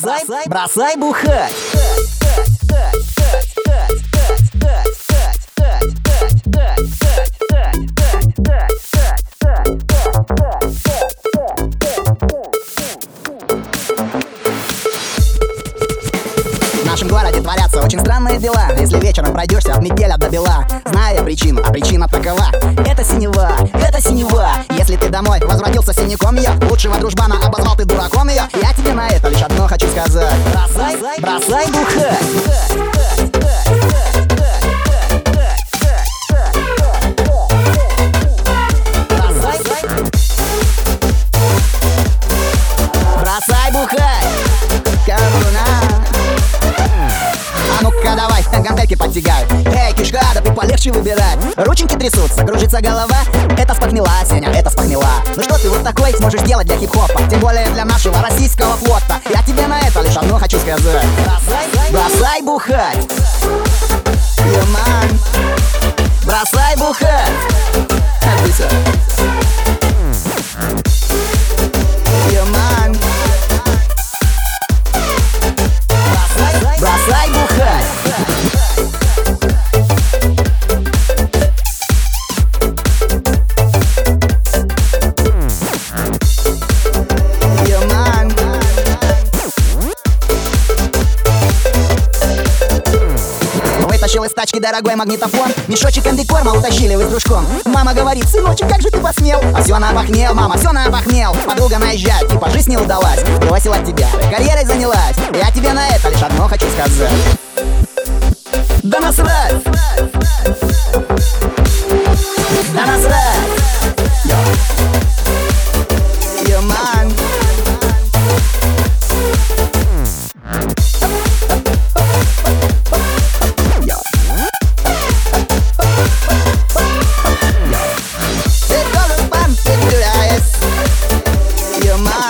Бросай, бросай бухать. В нашем городе творятся очень странные дела. Если вечером пройдешься от метеля до бела Зная причину, а причина такова. Это синева, домой. Возвратился синяком я. Лучшего дружбана обозвал ты дураком ее Я тебе на это лишь одно хочу сказать. Бросай, бросай бухать гантельки подтягай Эй, кишка, да ты полегче выбирай Рученьки трясутся, кружится голова. Это спохмела, Сеня, это спохмела Ну что ты вот такой сможешь делать для хип-хопа? Тем более для нашего российского флота. Я тебе на это лишь одно хочу сказать. Бросай, бухать. Юман Бросай бухать. Алиса бросай бухать Вытащил из тачки дорогой магнитофон. Мешочек андекорма утащили вы с дружком. Мама говорит, сыночек, как же ты посмел? А все наобахнел, мама, все наобахнел Подруга наезжает, типа жизнь не удалась. Бросила тебя, карьерой занялась. Я тебе на это лишь одно хочу сказать. Да насрать! your mind.